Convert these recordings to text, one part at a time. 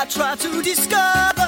I try to discover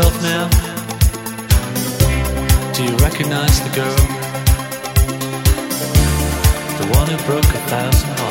yourself now? Do you recognize the girl? The one who broke a thousand hearts.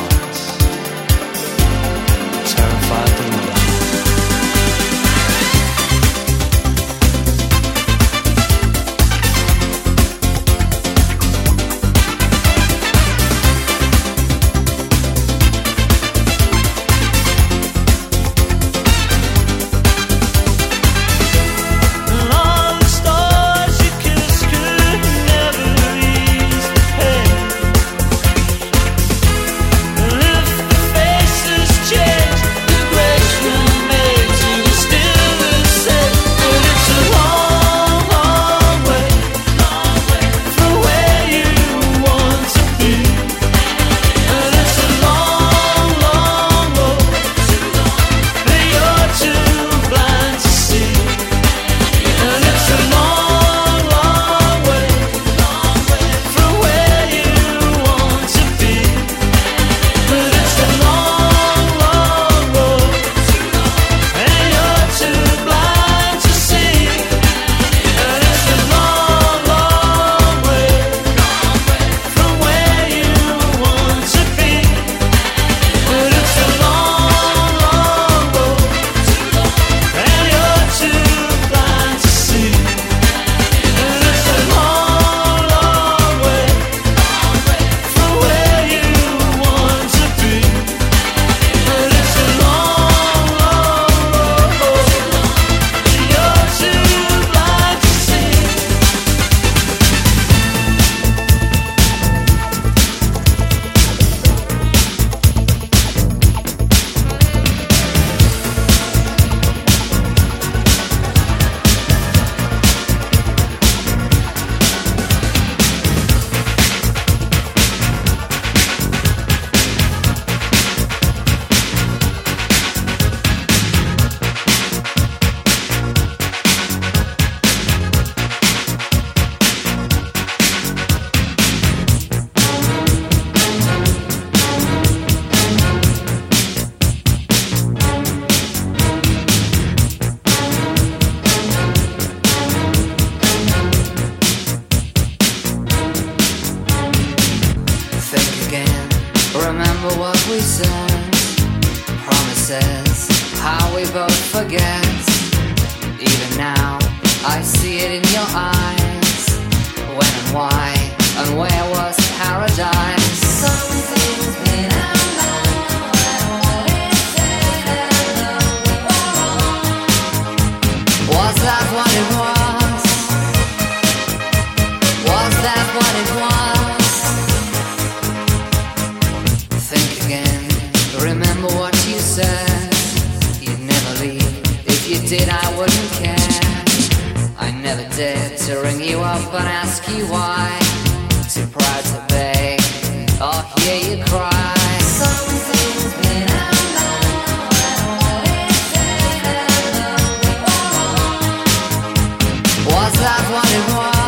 What's that? one it was?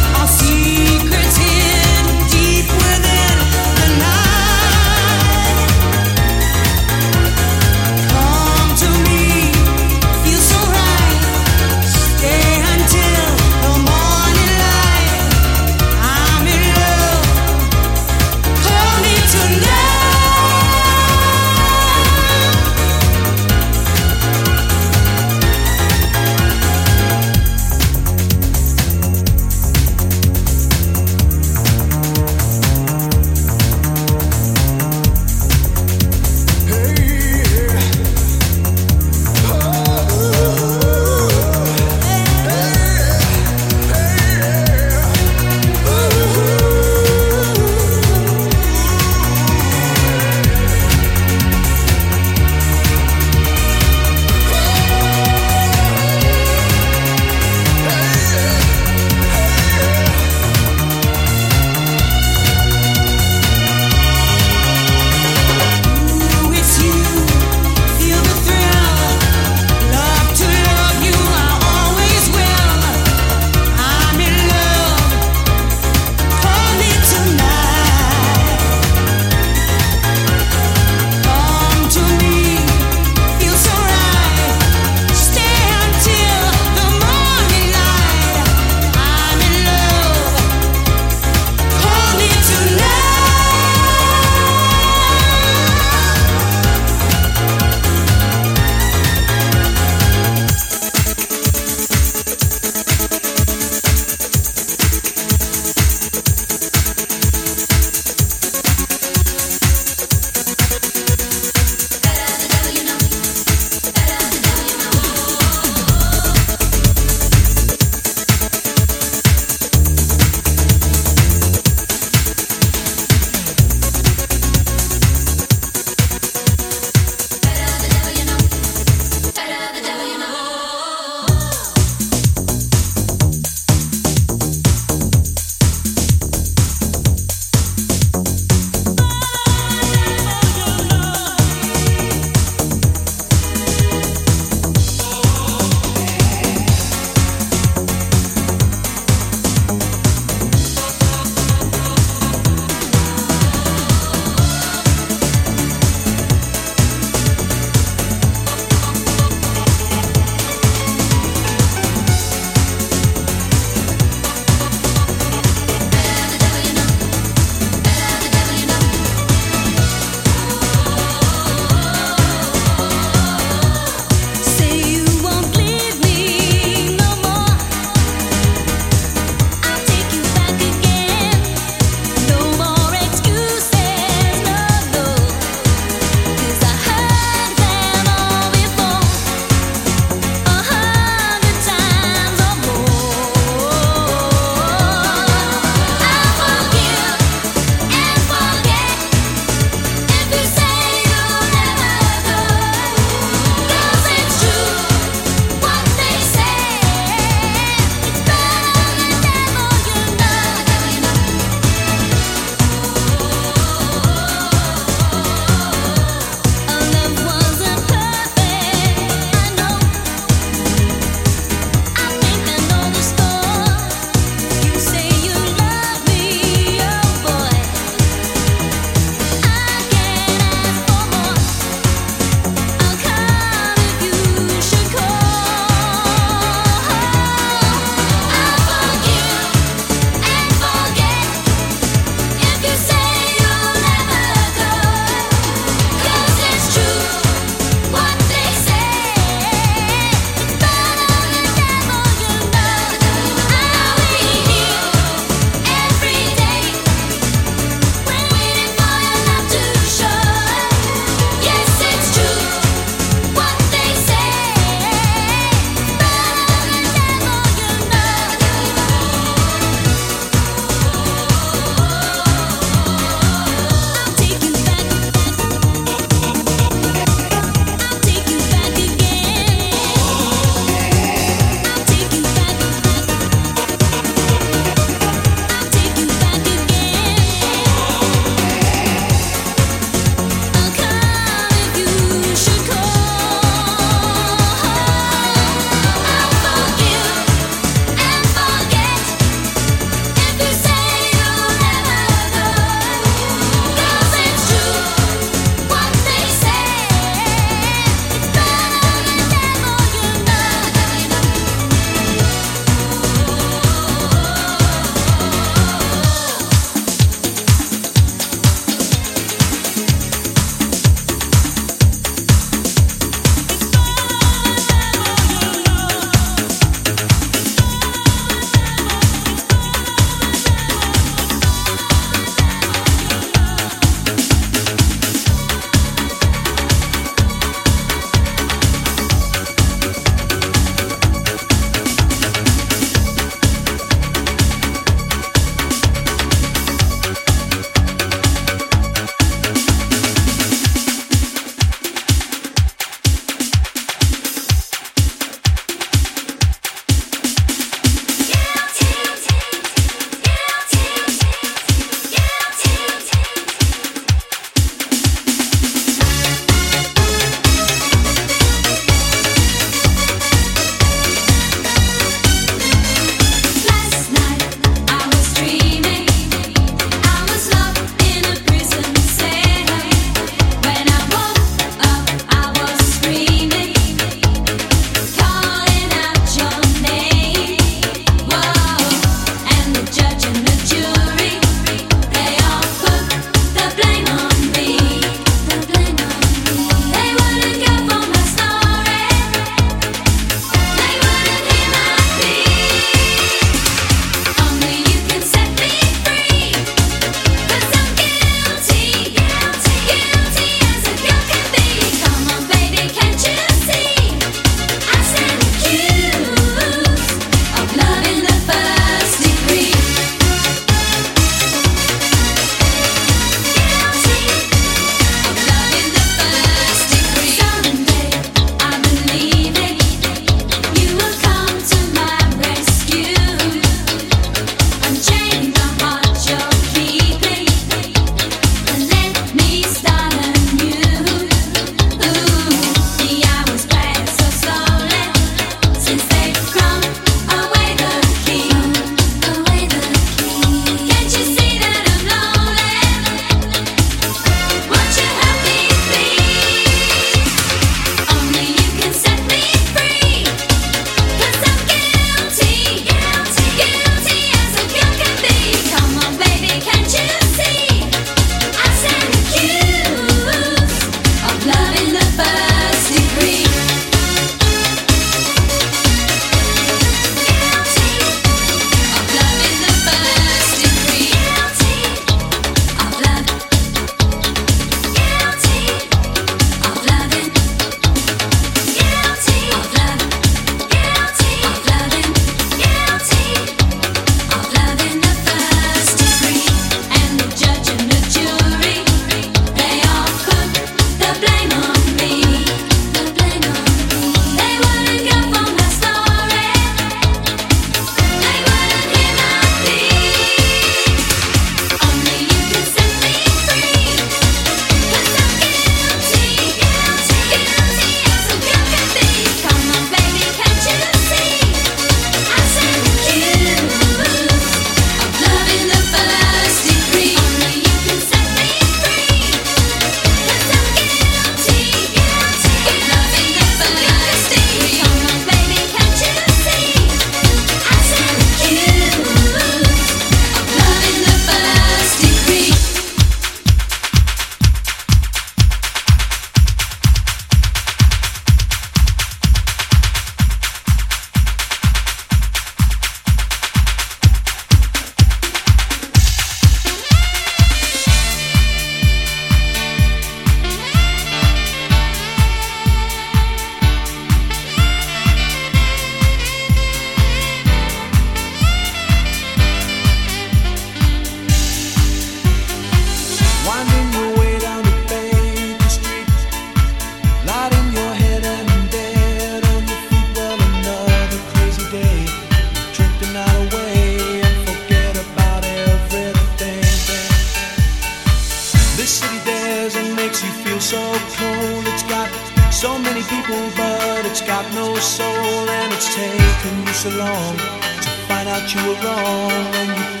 but it's got no soul, and it's taken you so long to find out you were wrong, you.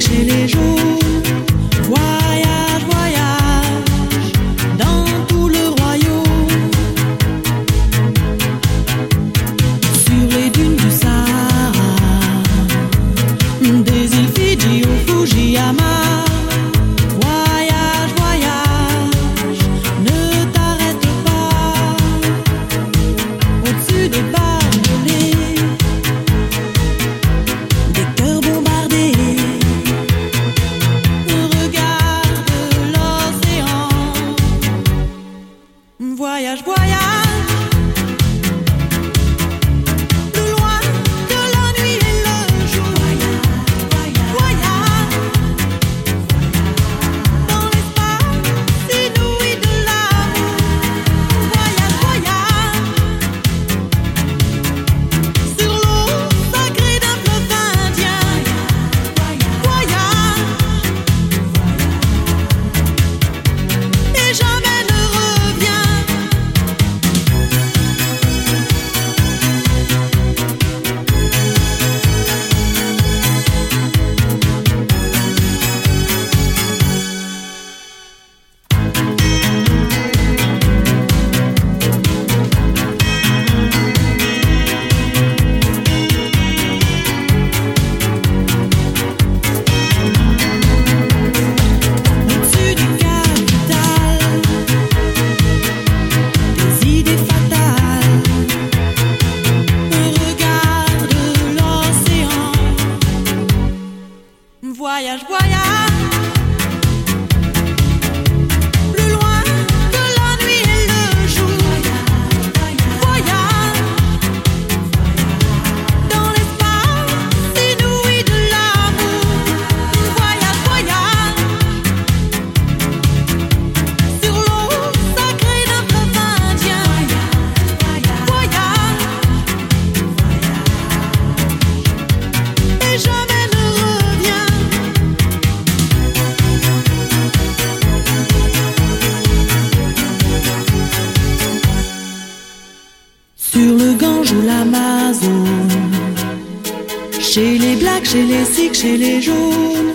Sikhs, les chez les jaunes,